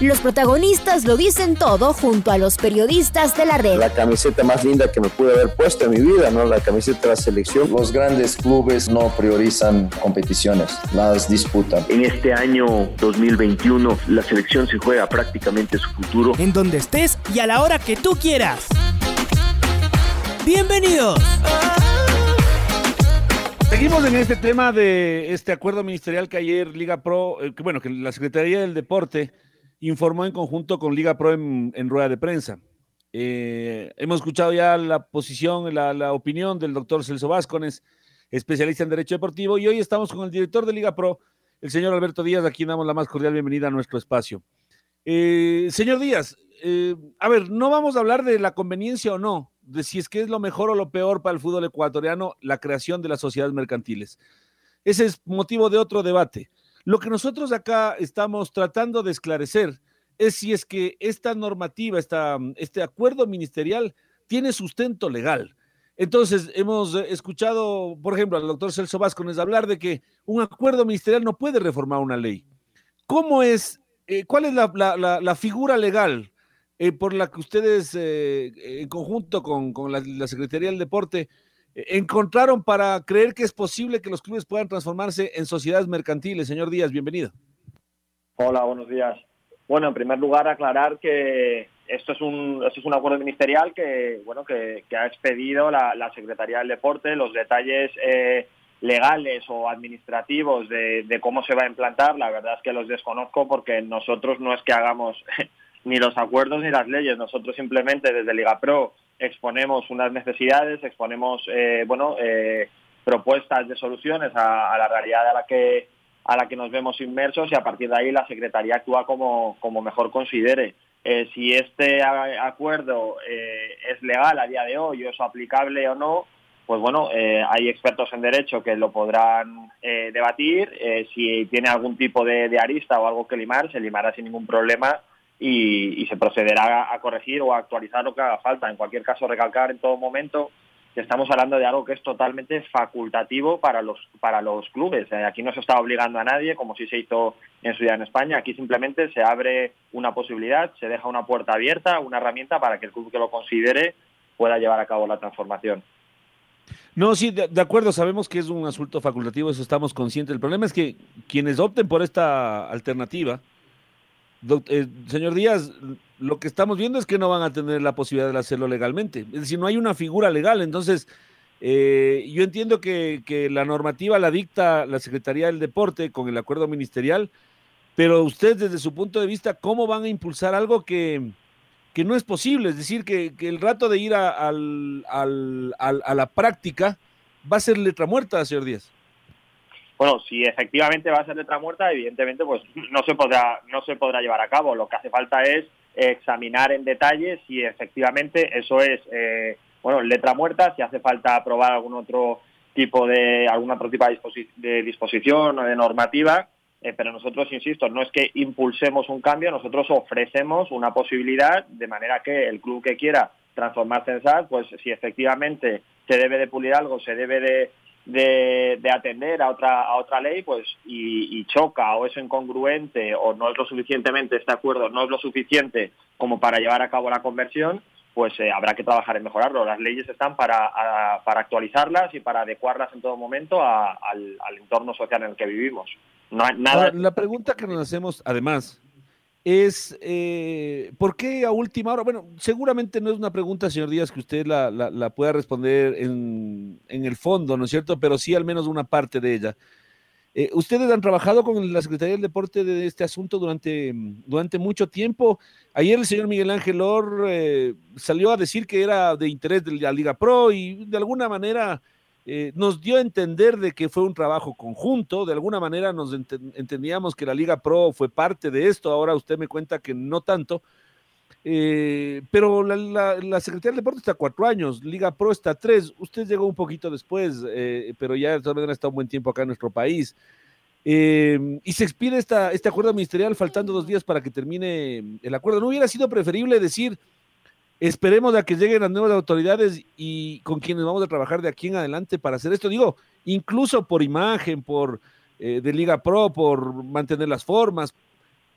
Los protagonistas lo dicen todo junto a los periodistas de la red. La camiseta más linda que me pude haber puesto en mi vida, ¿no? La camiseta de la selección. Los grandes clubes no priorizan competiciones, las disputan. En este año 2021 la selección se juega prácticamente su futuro. En donde estés y a la hora que tú quieras. Bienvenidos. Seguimos en este tema de este acuerdo ministerial que ayer Liga Pro, eh, que bueno, que la Secretaría del Deporte informó en conjunto con Liga Pro en, rueda de prensa. Eh, hemos escuchado ya la posición, la, opinión del doctor Celso Vázquez, especialista en Derecho Deportivo, y hoy estamos con el director de Liga Pro, el señor Alberto Díaz, a quien damos la más cordial bienvenida a nuestro espacio. Eh, señor Díaz, eh, a ver, no vamos a hablar de la conveniencia o no, de si es que es lo mejor o lo peor para el fútbol ecuatoriano la creación de las sociedades mercantiles. Ese es motivo de otro debate. Lo que nosotros acá estamos tratando de esclarecer es si es que esta normativa, esta, este acuerdo ministerial tiene sustento legal. Entonces, hemos escuchado, por ejemplo, al doctor Celso Vázquez hablar de que un acuerdo ministerial no puede reformar una ley. ¿Cómo es, eh, cuál es la, figura legal eh, por la que ustedes, eh, en conjunto con, la, la Secretaría del Deporte, encontraron para creer que es posible que los clubes puedan transformarse en sociedades mercantiles? Señor Díaz, bienvenido. Hola, buenos días. Bueno, en primer lugar, aclarar que esto es un, acuerdo ministerial que, bueno, que, ha expedido la, Secretaría del Deporte. Los detalles eh, legales o administrativos de, de, cómo se va a implantar, la verdad es que los desconozco porque nosotros no es que hagamos ni los acuerdos ni las leyes. Nosotros simplemente desde Liga Pro exponemos unas necesidades, exponemos eh, bueno eh, propuestas de soluciones a, la realidad a la que a la que nos vemos inmersos y a partir de ahí la Secretaría actúa como, como mejor considere. Eh, si este acuerdo es legal a día de hoy o es aplicable o no, pues bueno, hay expertos en derecho que lo podrán debatir. si tiene algún tipo de arista o algo que limar, se limará sin ningún problema y, se procederá a corregir o a actualizar lo que haga falta. En cualquier caso, recalcar en todo momento que estamos hablando de algo que es totalmente facultativo para los para los clubes. Eh, aquí no se está obligando a nadie, como si se hizo en su día en España. Aquí simplemente se abre una posibilidad, se deja una puerta abierta, una herramienta para que el club que lo considere pueda llevar a cabo la transformación. No, sí, de, acuerdo, sabemos que es un asunto facultativo, eso estamos conscientes. El problema es que quienes opten por esta alternativa, eh, señor Díaz, lo que estamos viendo es que no van a tener la posibilidad de hacerlo legalmente. Es decir, no hay una figura legal. Entonces, eh, yo entiendo que, la normativa la dicta la Secretaría del Deporte con el acuerdo ministerial, pero ustedes desde su punto de vista, ¿cómo van a impulsar algo que, que no es posible? Es decir, que, el rato de ir al, a la práctica va a ser letra muerta, señor Díaz bueno, si efectivamente va a ser letra muerta, evidentemente pues no se podrá no se podrá llevar a cabo. Lo que hace falta es examinar en detalle si efectivamente eso es eh, bueno letra muerta, si hace falta aprobar algún otro tipo de algún otro tipo de, disposición o de normativa. Eh, pero nosotros, insisto, no es que impulsemos un cambio, nosotros ofrecemos una posibilidad de manera que el club que quiera transformarse en SAT, pues si efectivamente se debe de pulir algo, se debe de de, atender a otra, a otra ley pues y, choca o es incongruente o no es lo suficientemente, este acuerdo no es lo suficiente como para llevar a cabo la conversión, pues eh, habrá que trabajar en mejorarlo. Las leyes están para, para actualizarlas y para adecuarlas en todo momento al, entorno social en el que vivimos. No nada... la pregunta que nos hacemos, además, es eh, ¿por qué a última hora? Bueno, seguramente no es una pregunta, señor Díaz, que usted la, pueda responder en, el fondo, ¿no es cierto? Pero sí al menos una parte de ella. Eh, ustedes han trabajado con la Secretaría del Deporte de este asunto durante, durante mucho tiempo. Ayer el señor Miguel Ángel Or eh, salió a decir que era de interés de la Liga Pro y de alguna manera eh, nos dio a entender de que fue un trabajo conjunto, de alguna manera nos entendíamos que la Liga Pro fue parte de esto, ahora usted me cuenta que no tanto. Eh, pero la, Secretaría del Deporte está cuatro años, Liga Pro está tres. Usted llegó un poquito después, eh, pero ya maneras está un buen tiempo acá en nuestro país. Eh, y se expide esta, este acuerdo ministerial faltando dos días para que termine el acuerdo. ¿No hubiera sido preferible decir, esperemos a que lleguen las nuevas autoridades y con quienes vamos a trabajar de aquí en adelante para hacer esto? Digo, incluso por imagen, por de Liga Pro, por mantener las formas,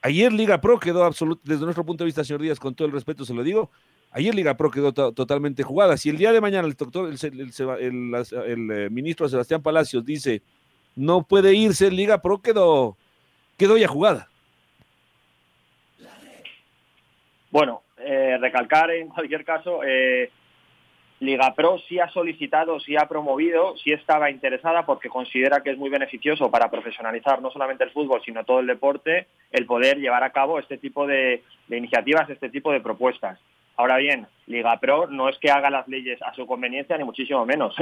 Ayer Liga Pro quedó absoluto, desde nuestro punto de vista, señor Díaz, con todo el respeto se lo digo, ayer Liga Pro quedó totalmente jugada. Si el día de mañana el doctor, el, eh, ministro Sebastián Palacios dice no puede irse, Liga Pro quedó, quedó ya jugada. Bueno, eh, recalcar en cualquier caso, eh, Liga Pro sí ha solicitado, sí ha promovido, sí estaba interesada porque considera que es muy beneficioso para profesionalizar no solamente el fútbol, sino todo el deporte, el poder llevar a cabo este tipo de, iniciativas, este tipo de propuestas. Ahora bien, Liga Pro no es que haga las leyes a su conveniencia, ni muchísimo menos.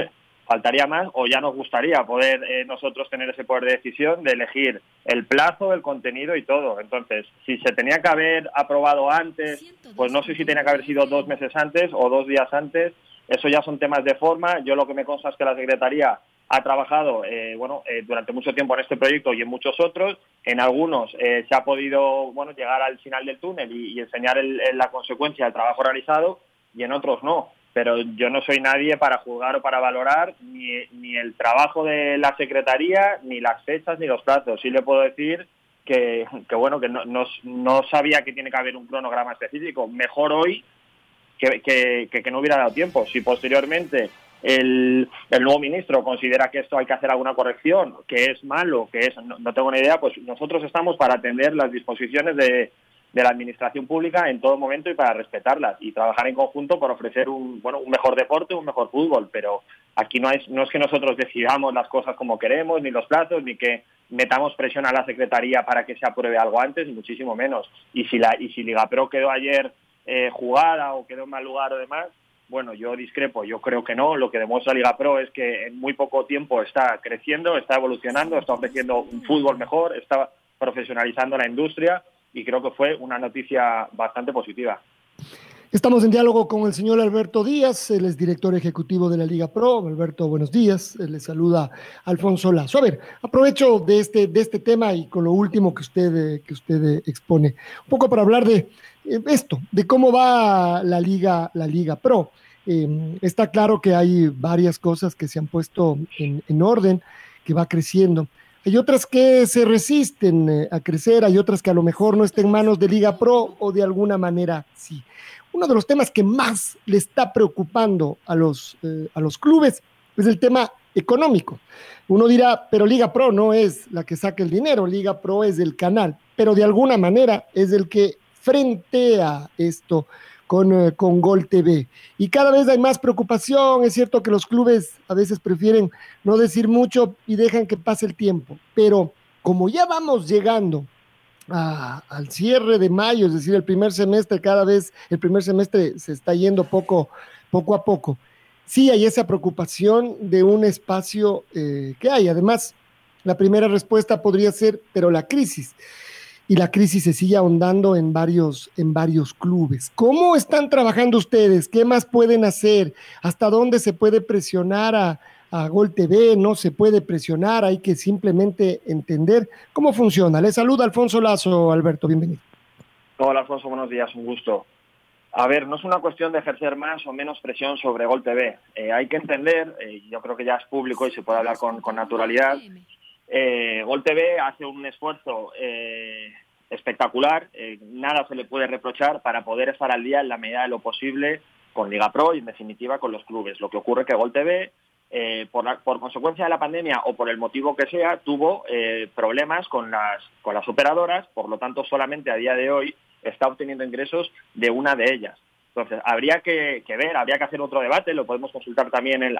Faltaría más o ya nos gustaría poder eh, nosotros tener ese poder de decisión de elegir el plazo, el contenido y todo. Entonces, si se tenía que haber aprobado antes, pues no sé si tenía que haber sido dos meses antes o dos días antes eso ya son temas de forma. Yo lo que me consta es que la Secretaría ha trabajado eh, bueno, eh, durante mucho tiempo en este proyecto y en muchos otros. En algunos eh, se ha podido bueno, llegar al final del túnel y, enseñar la consecuencia del trabajo realizado y en otros no. Pero yo no soy nadie para juzgar o para valorar ni, ni el trabajo de la Secretaría, ni las fechas, ni los plazos. Sí le puedo decir que, que bueno, que no, no, no sabía que tiene que haber un cronograma específico. Mejor hoy que, que, no hubiera dado tiempo. Si posteriormente el, el, nuevo ministro considera que esto hay que hacer alguna corrección, que es malo, que es no, tengo ni idea, pues nosotros estamos para atender las disposiciones de, de, la administración pública en todo momento y para respetarlas y trabajar en conjunto por ofrecer un bueno un mejor deporte, un mejor fútbol. Pero aquí no es no es que nosotros decidamos las cosas como queremos, ni los plazos, ni que metamos presión a la secretaría para que se apruebe algo antes, ni muchísimo menos. Y si la y si Liga Pro quedó ayer eh, jugada o quedó en mal lugar o demás, bueno, yo discrepo, yo creo que no. Lo que demuestra Liga Pro es que en muy poco tiempo está creciendo, está evolucionando, está ofreciendo un fútbol mejor, está profesionalizando la industria y creo que fue una noticia bastante positiva. Estamos en diálogo con el señor Alberto Díaz, él es director ejecutivo de la Liga Pro. Alberto, buenos días. Le saluda Alfonso Lazo. A ver, aprovecho de este, de este tema y con lo último que usted, que usted expone, un poco para hablar de eh, esto, de cómo va la Liga, la Liga Pro. Em, está claro que hay varias cosas que se han puesto en orden, que va creciendo. Hay otras que se resisten eh, a crecer, hay otras que a lo mejor no estén en manos de Liga Pro o de alguna manera sí uno de los temas que más le está preocupando a los, eh, a los clubes es el tema económico. Uno dirá, pero Liga Pro no es la que saca el dinero, Liga Pro es el canal, pero de alguna manera es el que frentea esto con, eh, con Gol TV. Y cada vez hay más preocupación, es cierto que los clubes a veces prefieren no decir mucho y dejan que pase el tiempo, pero como ya vamos llegando al cierre de mayo, es decir, el primer semestre cada vez, el primer semestre se está yendo poco, poco a poco. Sí hay esa preocupación de un espacio eh, que hay. Además, la primera respuesta podría ser, pero la crisis. Y la crisis se sigue ahondando en varios, en varios clubes. ¿Cómo están trabajando ustedes? ¿Qué más pueden hacer? ¿Hasta dónde se puede presionar a, a Gol TV, no se puede presionar, hay que simplemente entender cómo funciona. Le saluda Alfonso Lazo, Alberto, bienvenido. Hola Alfonso, buenos días, un gusto. A ver, no es una cuestión de ejercer más o menos presión sobre Gol TV. Eh, hay que entender, eh, yo creo que ya es público y se puede hablar con, naturalidad, eh, Gol TV hace un esfuerzo espectacular, nada se le puede reprochar para poder estar al día en la medida de lo posible con Liga Pro y en definitiva con los clubes. Lo que ocurre que Gol TV eh, por, por, consecuencia de la pandemia o por el motivo que sea, tuvo eh, problemas con las, con las operadoras, por lo tanto solamente a día de hoy está obteniendo ingresos de una de ellas. Entonces, habría que, ver, habría que hacer otro debate, lo podemos consultar también al,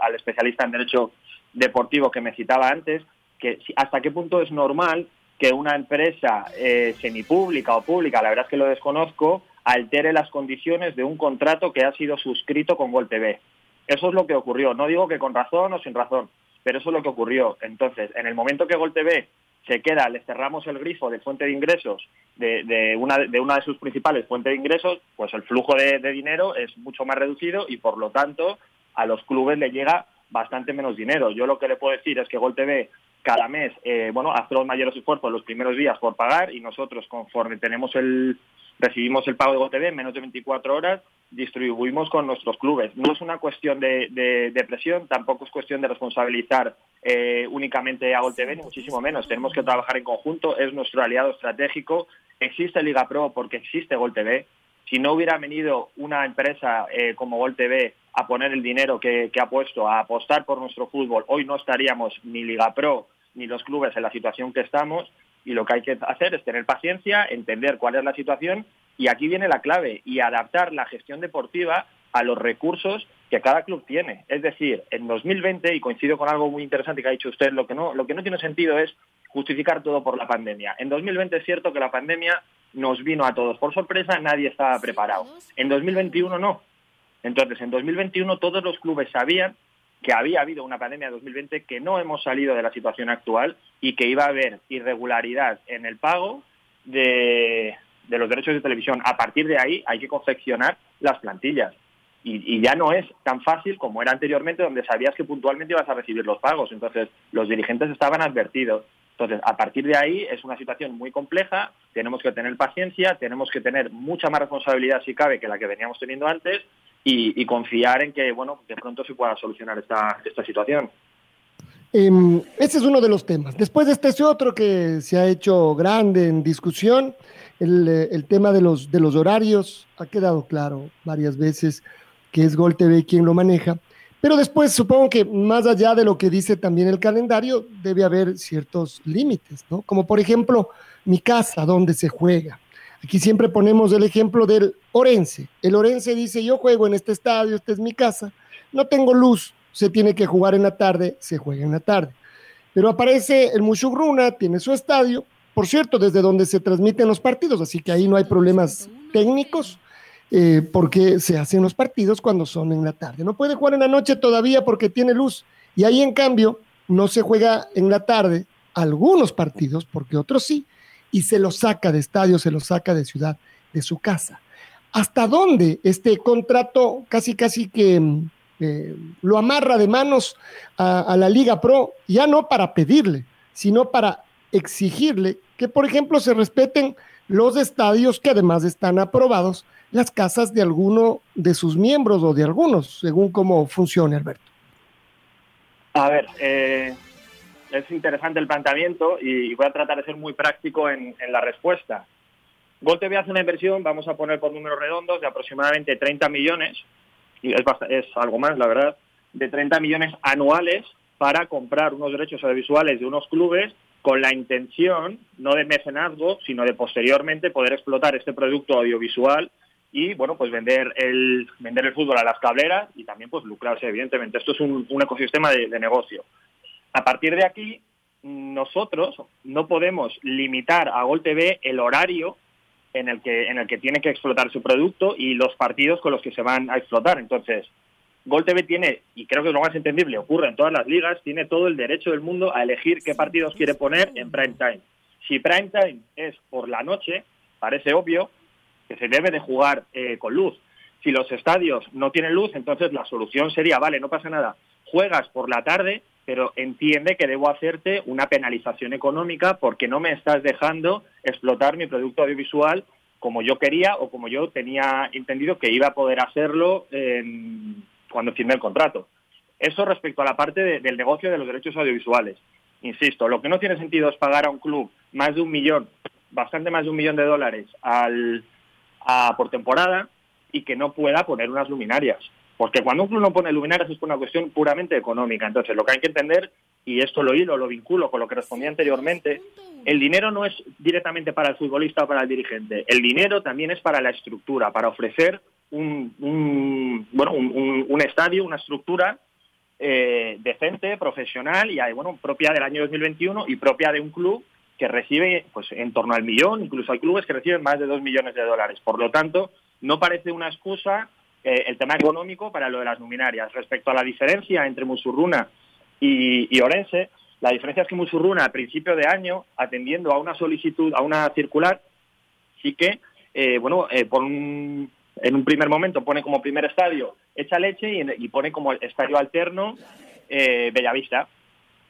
al, especialista en derecho deportivo que me citaba antes, que hasta qué punto es normal que una empresa eh, semipública o pública, la verdad es que lo desconozco, altere las condiciones de un contrato que ha sido suscrito con Gol TV. Eso es lo que ocurrió. No digo que con razón o sin razón, pero eso es lo que ocurrió. Entonces, en el momento que Gol TV se queda, le cerramos el grifo de fuente de ingresos de, una, de de sus principales fuentes de ingresos, pues el flujo de, dinero es mucho más reducido y por lo tanto a los clubes le llega bastante menos dinero. Yo lo que le puedo decir es que Gol TV cada mes, eh, bueno, hace los mayores esfuerzos los primeros días por pagar y nosotros conforme tenemos el, recibimos el pago de GoTV en menos de 24 horas, distribuimos con nuestros clubes. No es una cuestión de, de, presión, tampoco es cuestión de responsabilizar eh, únicamente a GoTV, ni muchísimo menos. Tenemos que trabajar en conjunto, es nuestro aliado estratégico. Existe Liga Pro porque existe GolTV. Si no hubiera venido una empresa eh, como GolTV a poner el dinero que, que ha puesto, a apostar por nuestro fútbol, hoy no estaríamos ni Liga Pro ni los clubes en la situación que estamos y lo que hay que hacer es tener paciencia, entender cuál es la situación y aquí viene la clave y adaptar la gestión deportiva a los recursos que cada club tiene. Es decir, en 2020, y coincido con algo muy interesante que ha dicho usted, lo que no, lo que no tiene sentido es justificar todo por la pandemia. En 2020 es cierto que la pandemia nos vino a todos por sorpresa, nadie estaba preparado. En 2021 no. Entonces, en 2021 todos los clubes sabían que había habido una pandemia en 2020, que no hemos salido de la situación actual y que iba a haber irregularidad en el pago de, los derechos de televisión. A partir de ahí hay que confeccionar las plantillas. Y, ya no es tan fácil como era anteriormente, donde sabías que puntualmente ibas a recibir los pagos. Entonces, los dirigentes estaban advertidos. Entonces, a partir de ahí es una situación muy compleja, tenemos que tener paciencia, tenemos que tener mucha más responsabilidad si cabe que la que veníamos teniendo antes y, confiar en que, bueno, de pronto se pueda solucionar esta, esta situación. Eh, ese es uno de los temas. Después de este otro que se ha hecho grande en discusión, el, eh, el, tema de los, de los horarios ha quedado claro varias veces que es Gol TV quien lo maneja. Pero después supongo que más allá de lo que dice también el calendario, debe haber ciertos límites, ¿no? Como por ejemplo mi casa, donde se juega. Aquí siempre ponemos el ejemplo del Orense. El Orense dice, yo juego en este estadio, esta es mi casa, no tengo luz, se tiene que jugar en la tarde, se juega en la tarde. Pero aparece el Mushugruna, tiene su estadio, por cierto, desde donde se transmiten los partidos, así que ahí no hay problemas técnicos, eh, porque se hacen los partidos cuando son en la tarde. No puede jugar en la noche todavía porque tiene luz. Y ahí, en cambio, no se juega en la tarde algunos partidos, porque otros sí y se lo saca de estadio, se lo saca de ciudad, de su casa. ¿Hasta dónde este contrato casi casi que mm, eh, lo amarra de manos a, la Liga Pro, ya no para pedirle, sino para exigirle que, por ejemplo, se respeten los estadios que además están aprobados, las casas de alguno de sus miembros o de algunos, según cómo funcione, Alberto. A ver, eh, es interesante el planteamiento y voy a tratar de ser muy práctico en, la respuesta. Gol TV hace una inversión, vamos a poner por números redondos, de aproximadamente 30 millones, y es, es algo más, la verdad, de 30 millones anuales para comprar unos derechos audiovisuales de unos clubes con la intención, no de mecenazgo, sino de posteriormente poder explotar este producto audiovisual y bueno pues vender el vender el fútbol a las cableras y también pues lucrarse evidentemente esto es un, ecosistema de, negocio a partir de aquí, nosotros no podemos limitar a Gol TV el horario en el que en el que tiene que explotar su producto y los partidos con los que se van a explotar. Entonces, Gol TV tiene, y creo que es lo más entendible, ocurre en todas las ligas, tiene todo el derecho del mundo a elegir qué partidos quiere poner en prime time. Si prime time es por la noche, parece obvio que se debe de jugar eh, con luz. Si los estadios no tienen luz, entonces la solución sería, vale, no pasa nada, juegas por la tarde pero entiende que debo hacerte una penalización económica porque no me estás dejando explotar mi producto audiovisual como yo quería o como yo tenía entendido que iba a poder hacerlo cuando firmé el contrato. Eso respecto a la parte del negocio de los derechos audiovisuales. Insisto, lo que no tiene sentido es pagar a un club más de un millón, bastante más de un millón de dólares al, por temporada y que no pueda poner unas luminarias. Porque cuando un club no pone luminarias es por una cuestión puramente económica. Entonces, lo que hay que entender, y esto lo hilo, lo vinculo con lo que respondía anteriormente, el dinero no es directamente para el futbolista o para el dirigente. El dinero también es para la estructura, para ofrecer un, bueno, un, estadio, una estructura eh, decente, profesional y bueno, propia del año 2021 y propia de un club que recibe pues en torno al millón, incluso hay clubes que reciben más de dos millones de dólares. Por lo tanto, no parece una excusa eh, el tema económico para lo de las luminarias. Respecto a la diferencia entre Musurruna y, Orense, la diferencia es que Musurruna a principio de año, atendiendo a una solicitud, a una circular, sí que, eh, bueno, eh, por un, en un primer momento pone como primer estadio Echa Leche y, pone como estadio alterno eh, Bellavista.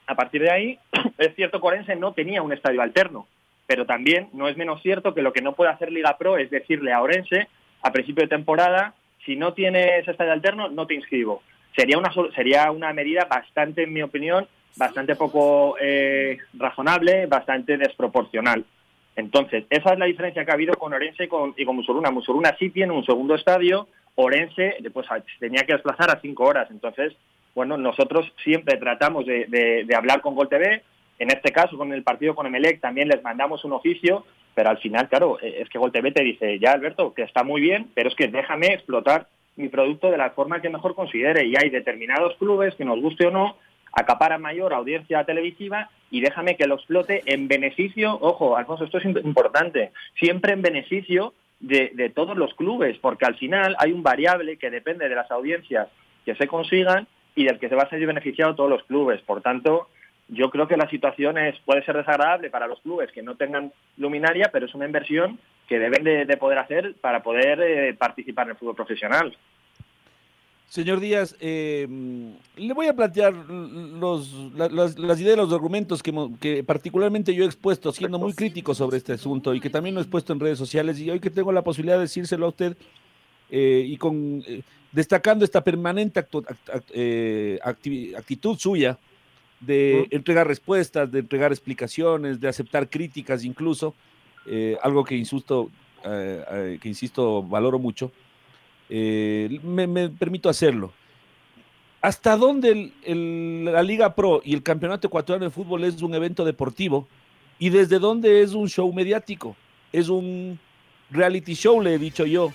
A partir de ahí, es cierto que Orense no tenía un estadio alterno, pero también no es menos cierto que lo que no puede hacer Liga Pro es decirle a Orense a principio de temporada, si no tienes estadio alterno, no te inscribo. Sería una, sería una medida bastante, en mi opinión, bastante poco eh, razonable, bastante desproporcional. Entonces, esa es la diferencia que ha habido con Orense y con, y con Musuruna. Musuruna sí tiene un segundo estadio, Orense pues, tenía que desplazar a cinco horas. Entonces, bueno, nosotros siempre tratamos de, de, de hablar con Gol TV, en este caso con el partido con Emelec también les mandamos un oficio, pero al final, claro, es que Gol TV te dice, ya Alberto, que está muy bien, pero es que déjame explotar mi producto de la forma que mejor considere. Y hay determinados clubes que nos guste o no, acaparan mayor audiencia televisiva y déjame que lo explote en beneficio, ojo, Alfonso, esto es importante, siempre en beneficio de, de, todos los clubes, porque al final hay un variable que depende de las audiencias que se consigan y del que se va a salir beneficiado todos los clubes. Por tanto, yo creo que la situación es, puede ser desagradable para los clubes que no tengan luminaria, pero es una inversión que deben de, de poder hacer para poder eh, participar en el fútbol profesional. Señor Díaz, eh, le voy a plantear los, las, las, ideas, los argumentos que, que, particularmente yo he expuesto, siendo muy crítico sobre este asunto y que también lo he expuesto en redes sociales y hoy que tengo la posibilidad de decírselo a usted eh, y con eh, destacando esta permanente actu, act, eh, acti, actitud suya de entregar respuestas, de entregar explicaciones, de aceptar críticas incluso, eh, algo que insisto, que insisto valoro mucho. Eh, me, me, permito hacerlo. ¿Hasta dónde el, el, la Liga Pro y el Campeonato Ecuatoriano de Fútbol es un evento deportivo? ¿Y desde dónde es un show mediático? Es un reality show, le he dicho yo,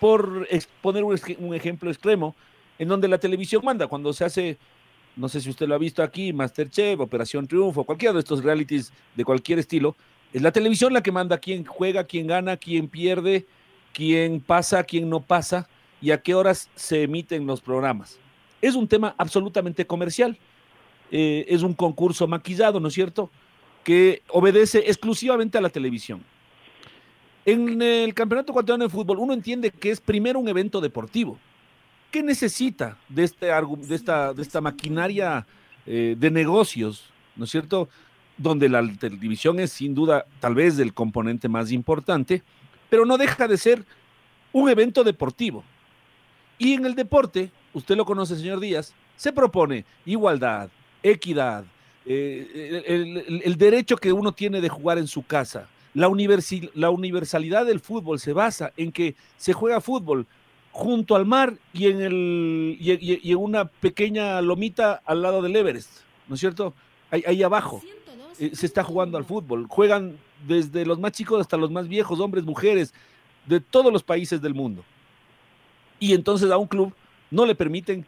por poner un, un ejemplo extremo, en donde la televisión manda, cuando se hace, no sé si usted lo ha visto aquí, Masterchef, Operación Triunfo, cualquiera de estos realities de cualquier estilo, es la televisión la que manda quién juega, quién gana, quién pierde, quién pasa, quién no pasa y a qué horas se emiten los programas. Es un tema absolutamente comercial, eh, es un concurso maquillado, ¿no es cierto?, que obedece exclusivamente a la televisión. En el Campeonato Ecuatoriano de Fútbol uno entiende que es primero un evento deportivo. ¿Qué necesita de, este, de, esta, de esta maquinaria eh, de negocios, ¿no es cierto?, donde la televisión es sin duda tal vez el componente más importante, pero no deja de ser un evento deportivo. Y en el deporte, usted lo conoce, señor Díaz, se propone igualdad, equidad, eh, el, el, derecho que uno tiene de jugar en su casa. La, la universalidad del fútbol se basa en que se juega fútbol junto al mar y en, el, y, en una pequeña lomita al lado del Everest, ¿no es cierto? Ahí, ahí abajo eh, se está jugando al fútbol. Juegan desde los más chicos hasta los más viejos, hombres, mujeres, de todos los países del mundo. Y entonces a un club no le permiten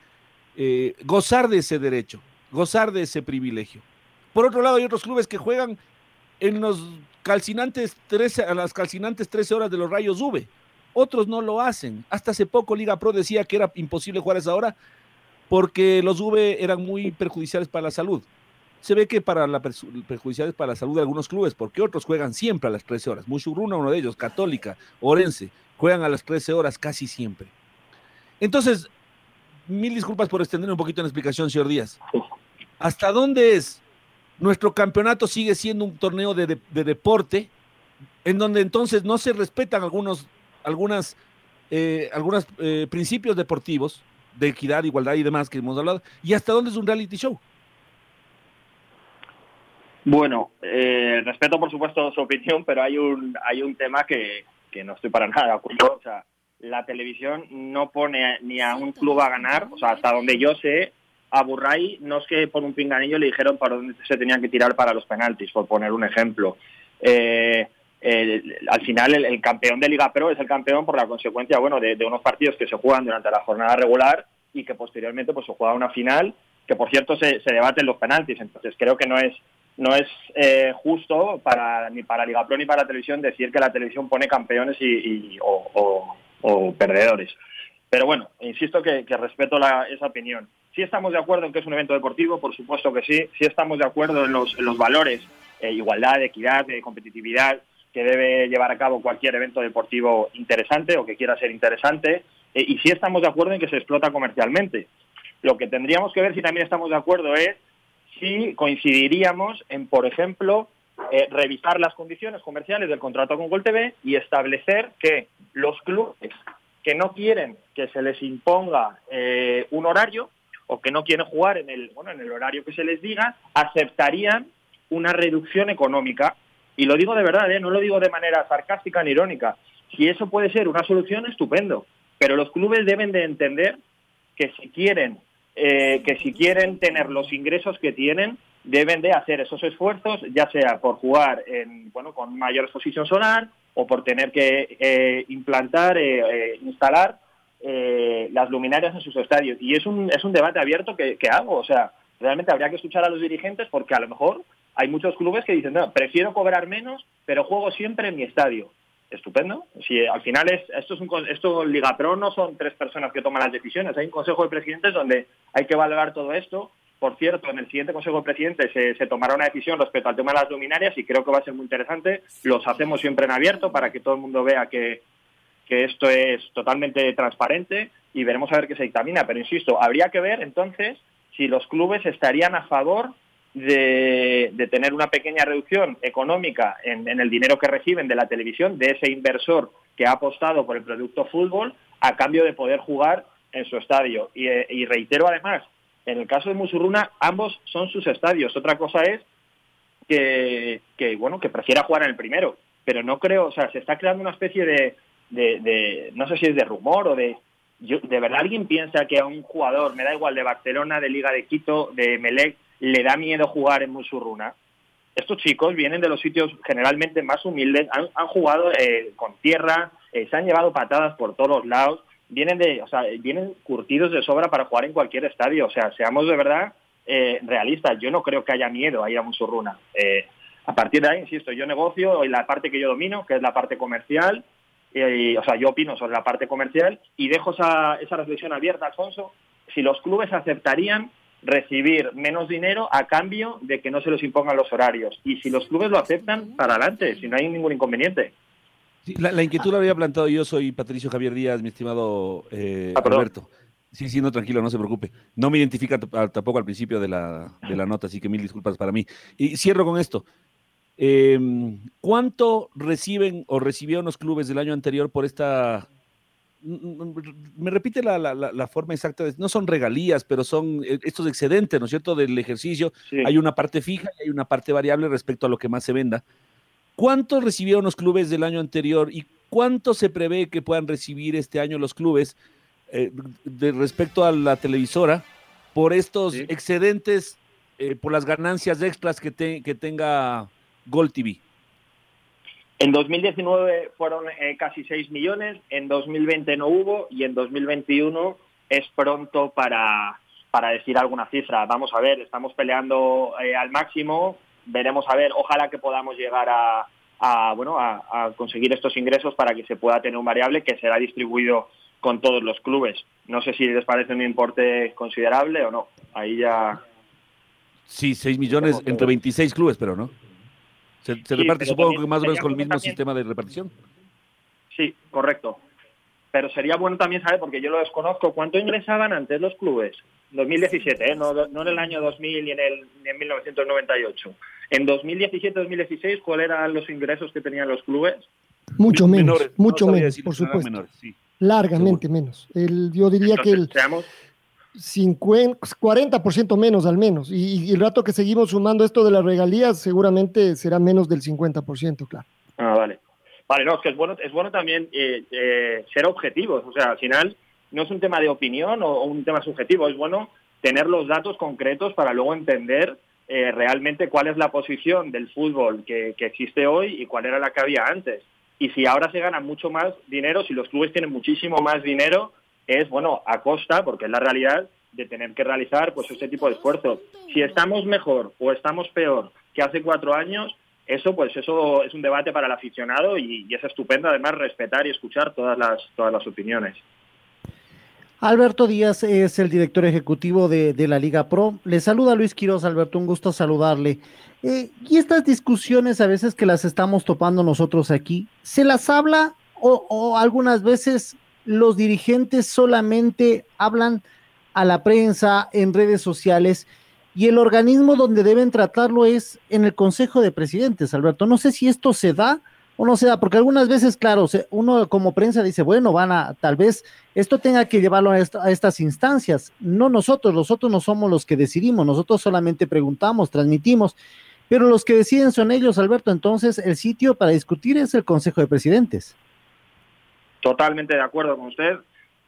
eh, gozar de ese derecho, gozar de ese privilegio. Por otro lado, hay otros clubes que juegan en los calcinantes 13, a las calcinantes 13 horas de los rayos V. Otros no lo hacen. Hasta hace poco Liga Pro decía que era imposible jugar a esa hora porque los V eran muy perjudiciales para la salud se ve que para la perjudiciales para la salud de algunos clubes, porque otros juegan siempre a las 13 horas. Muchurruna, uno de ellos, Católica, Orense, juegan a las 13 horas casi siempre. Entonces, mil disculpas por extender un poquito la explicación, señor Díaz. ¿Hasta dónde es? Nuestro campeonato sigue siendo un torneo de, de, de deporte, en donde entonces no se respetan algunos algunas, eh, algunos eh, principios deportivos de equidad, igualdad y demás que hemos hablado, y hasta dónde es un reality show. Bueno, eh, respeto por supuesto su opinión, pero hay un, hay un tema que, que no estoy para nada de acuerdo. O sea, la televisión no pone ni a un club a ganar, o sea, hasta donde yo sé, a Burray no es que por un pinganillo le dijeron para dónde se tenían que tirar para los penaltis, por poner un ejemplo. Eh, el, al final el, el, campeón de Liga Pro es el campeón por la consecuencia bueno de, unos partidos que se juegan durante la jornada regular y que posteriormente pues se juega una final que por cierto se, se debaten los penaltis entonces creo que no es no es eh, justo para ni para Liga Pro ni para la televisión decir que la televisión pone campeones y, y o, perdedores. Pero bueno, insisto que, respeto la, esa opinión. Sí estamos de acuerdo en que es un evento deportivo, por supuesto que sí. Sí estamos de acuerdo en los, los valores, eh, igualdad, equidad, eh, competitividad, que debe llevar a cabo cualquier evento deportivo interesante o que quiera ser interesante, eh, y sí estamos de acuerdo en que se explota comercialmente. Lo que tendríamos que ver si también estamos de acuerdo es si coincidiríamos en, por ejemplo, eh, revisar las condiciones comerciales del contrato con Gol TV y establecer que los clubes que no quieren que se les imponga eh, un horario o que no quieren jugar en el, bueno, en el horario que se les diga, aceptarían una reducción económica. Y lo digo de verdad, ¿eh? no lo digo de manera sarcástica ni irónica. Si eso puede ser una solución, estupendo. Pero los clubes deben de entender que si quieren, eh, que si quieren tener los ingresos que tienen, deben de hacer esos esfuerzos, ya sea por jugar en, bueno, con mayor exposición solar o por tener que eh, implantar, eh, eh, instalar las luminarias en sus estadios. Y es un, es un debate abierto que, hago. O sea, realmente habría que escuchar a los dirigentes porque a lo mejor hay muchos clubes que dicen, no, prefiero cobrar menos, pero juego siempre en mi estadio. Estupendo. Si al final es, esto es un, esto Liga Pro no son tres personas que toman las decisiones, hay un consejo de presidentes donde hay que valorar todo esto por cierto, en el siguiente Consejo de Presidentes se, tomará una decisión respecto al tema de las luminarias y creo que va a ser muy interesante. Los hacemos siempre en abierto para que todo el mundo vea que, esto es totalmente transparente y veremos a ver qué se dictamina. Pero insisto, habría que ver entonces si los clubes estarían a favor de, tener una pequeña reducción económica en, el dinero que reciben de la televisión, de ese inversor que ha apostado por el producto fútbol, a cambio de poder jugar en su estadio. y eh, reitero además en el caso de Musurruna, ambos son sus estadios. Otra cosa es que, bueno, que prefiera jugar en el primero. Pero no creo, o sea, se está creando una especie de, de, no sé si es de rumor o de... ¿De verdad alguien piensa que a un jugador, me da igual, de Barcelona, de Liga de Quito, de Melec, le da miedo jugar en Musurruna? Estos chicos vienen de los sitios generalmente más humildes, han, jugado eh, con tierra, eh, se han llevado patadas por todos lados, vienen de, o sea, vienen curtidos de sobra para jugar en cualquier estadio. O sea, seamos de verdad eh, realistas. Yo no creo que haya miedo a ir a Musurruna. A partir de ahí, insisto, yo negocio y la parte que yo domino, que es la parte comercial, y, o sea, yo opino sobre la parte comercial y dejo esa, esa reflexión abierta, Alfonso. Si los clubes aceptarían recibir menos dinero a cambio de que no se les impongan los horarios. Y si los clubes lo aceptan, para adelante, si no hay ningún inconveniente la, inquietud la había plantado yo, soy Patricio Javier Díaz, mi estimado eh, ah, Alberto. Sí, sí, no, tranquilo, no se preocupe. No me identifica tampoco al principio de la, de la nota, así que mil disculpas para mí. Y cierro con esto. Em, ¿Cuánto reciben o recibieron los clubes del año anterior por esta... Me repite la, la, forma exacta, de, no son regalías, pero son eh, estos excedentes, ¿no es cierto?, del ejercicio. Hay una parte fija y hay una parte variable respecto a lo que más se venda. ¿Cuánto recibieron los clubes del año anterior y cuánto se prevé que puedan recibir este año los clubes eh, de respecto a la televisora por estos excedentes, eh, por las ganancias extras que, que tenga Gold TV? En 2019 fueron eh, casi 6 millones, en 2020 no hubo y en 2021 es pronto para, para decir alguna cifra. Vamos a ver, estamos peleando al máximo, veremos a ver, ojalá que podamos llegar a, bueno, a, conseguir estos ingresos para que se pueda tener un variable que será distribuido con todos los clubes. No sé si les parece un importe considerable o no. Ahí ya... Sí, 6 millones entre 26 clubes, pero no. Se, reparte, supongo que más o menos con el mismo sistema de repartición. Sí, correcto. Pero sería bueno también saber, porque yo lo desconozco, ¿cuánto ingresaban antes los clubes? 2017, ¿eh? no, no en el año 2000 ni en, el, ni en 1998. En 2017-2016, ¿cuáles eran los ingresos que tenían los clubes? Mucho menos, mucho menos, por supuesto. Largamente menos. El, yo diría que el 50, 40% menos al menos. Y, el rato que seguimos sumando esto de las regalías, seguramente será menos del 50%, claro. Ah, vale. Vale, no, es que es bueno, es bueno también eh, eh, ser objetivos. O sea, al final no es un tema de opinión o, un tema subjetivo, es bueno tener los datos concretos para luego entender eh, realmente cuál es la posición del fútbol que, existe hoy y cuál era la que había antes. Y si ahora se gana mucho más dinero, si los clubes tienen muchísimo más dinero, es bueno a costa, porque es la realidad, de tener que realizar pues este tipo de esfuerzos. Si estamos mejor o estamos peor que hace cuatro años, eso pues eso es un debate para el aficionado y, es estupendo además respetar y escuchar todas las todas las opiniones. Alberto Díaz es el director ejecutivo de, la Liga Pro. Le saluda Luis Quiroz, Alberto, un gusto saludarle. Eh, y estas discusiones a veces que las estamos topando nosotros aquí, ¿se las habla o algunas veces los dirigentes solamente hablan a la prensa, en redes sociales, y el organismo donde deben tratarlo es en el Consejo de Presidentes, Alberto. No sé si esto se da o no se da, porque algunas veces, claro, uno como prensa dice, bueno, van a, tal vez esto tenga que llevarlo a, a estas instancias. No nosotros, nosotros no somos los que decidimos, nosotros solamente preguntamos, transmitimos, pero los que deciden son ellos, Alberto. Entonces, el sitio para discutir es el Consejo de Presidentes. Totalmente de acuerdo con usted.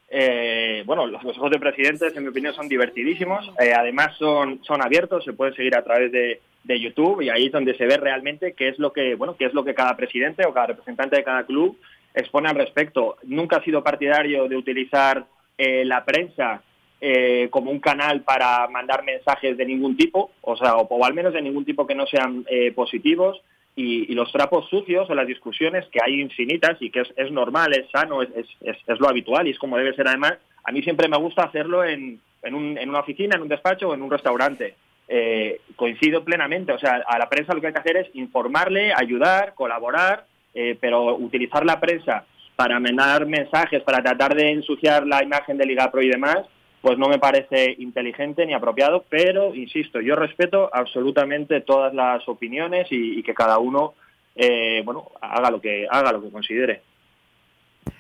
Eh, bueno, los consejos de presidentes, en mi opinión, son divertidísimos. Eh, además, son, son abiertos, se pueden seguir a través de, de, YouTube y ahí es donde se ve realmente qué es lo que, bueno, qué es lo que cada presidente o cada representante de cada club expone al respecto. Nunca he sido partidario de utilizar eh, la prensa eh, como un canal para mandar mensajes de ningún tipo, o sea, o, o al menos de ningún tipo que no sean eh, positivos. Y, y, los trapos sucios o las discusiones que hay infinitas y que es, normal, es sano, es, es, es, lo habitual y es como debe ser además, a mí siempre me gusta hacerlo en, en, un, en una oficina, en un despacho o en un restaurante. Eh, coincido plenamente, o sea, a la prensa lo que hay que hacer es informarle, ayudar, colaborar, eh, pero utilizar la prensa para mandar mensajes, para tratar de ensuciar la imagen de Liga Pro y demás, pues no me parece inteligente ni apropiado, pero insisto, yo respeto absolutamente todas las opiniones y, que cada uno eh, bueno haga lo que haga lo que considere.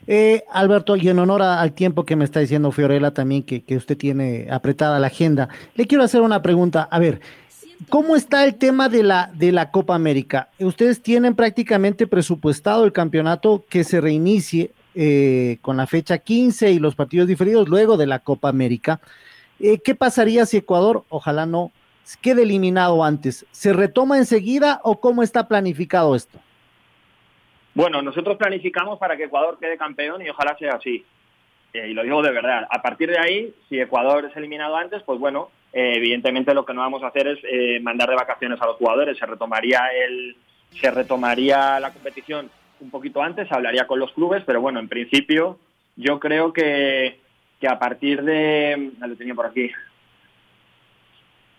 Eh, Alberto, y en honor al tiempo que me está diciendo Fiorella también que, que, usted tiene apretada la agenda, le quiero hacer una pregunta. A ver, ¿cómo está el tema de la, de la Copa América? Ustedes tienen prácticamente presupuestado el campeonato que se reinicie eh, con la fecha 15 y los partidos diferidos luego de la Copa América. Eh, ¿Qué pasaría si Ecuador, ojalá no, quede eliminado antes? ¿Se retoma enseguida o cómo está planificado esto? Bueno, nosotros planificamos para que Ecuador quede campeón y ojalá sea así. Eh, y lo digo de verdad. A partir de ahí, si Ecuador es eliminado antes, pues bueno, evidentemente lo que no vamos a hacer es mandar de vacaciones a los jugadores. Se retomaría el, se retomaría la competición un poquito antes, hablaría con los clubes, pero bueno, en principio yo creo que, que a partir de, lo tenía por aquí,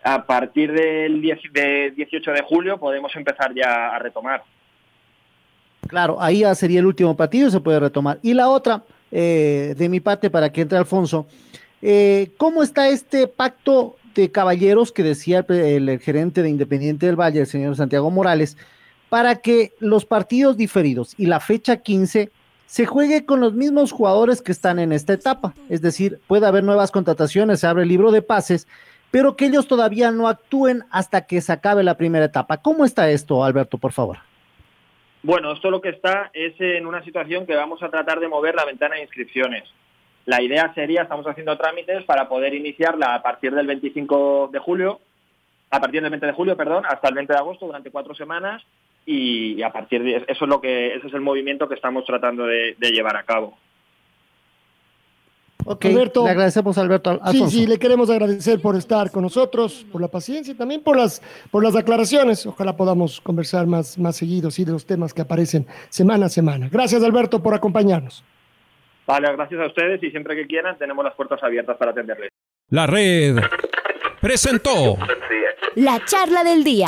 a partir del 10, de 18 de julio podemos empezar ya a retomar. Claro, ahí ya sería el último partido, se puede retomar. Y la otra, eh, de mi parte, para que entre Alfonso, eh, ¿cómo está este pacto de caballeros que decía el, gerente de Independiente del Valle, el señor Santiago Morales, para que los partidos diferidos y la fecha 15 se juegue con los mismos jugadores que están en esta etapa? Es decir, puede haber nuevas contrataciones, se abre el libro de pases, pero que ellos todavía no actúen hasta que se acabe la primera etapa. ¿Cómo está esto, Alberto, por favor? Bueno, esto lo que está es en una situación que vamos a tratar de mover la ventana de inscripciones. La idea sería, estamos haciendo trámites para poder iniciarla a partir del 25 de julio, a partir del 20 de julio, perdón, hasta el 20 de agosto durante cuatro semanas y a partir de eso es lo que ese es el movimiento que estamos tratando de, de llevar a cabo. Ok, Alberto, le agradecemos a Alberto Alfonso. Sí, sí, le queremos agradecer por estar con nosotros, por la paciencia y también por las, por las aclaraciones. Ojalá podamos conversar más, más seguido sí, de los temas que aparecen semana a semana. Gracias, Alberto, por acompañarnos. Vale, gracias a ustedes y siempre que quieran tenemos las puertas abiertas para atenderles. La red presentó la charla del día.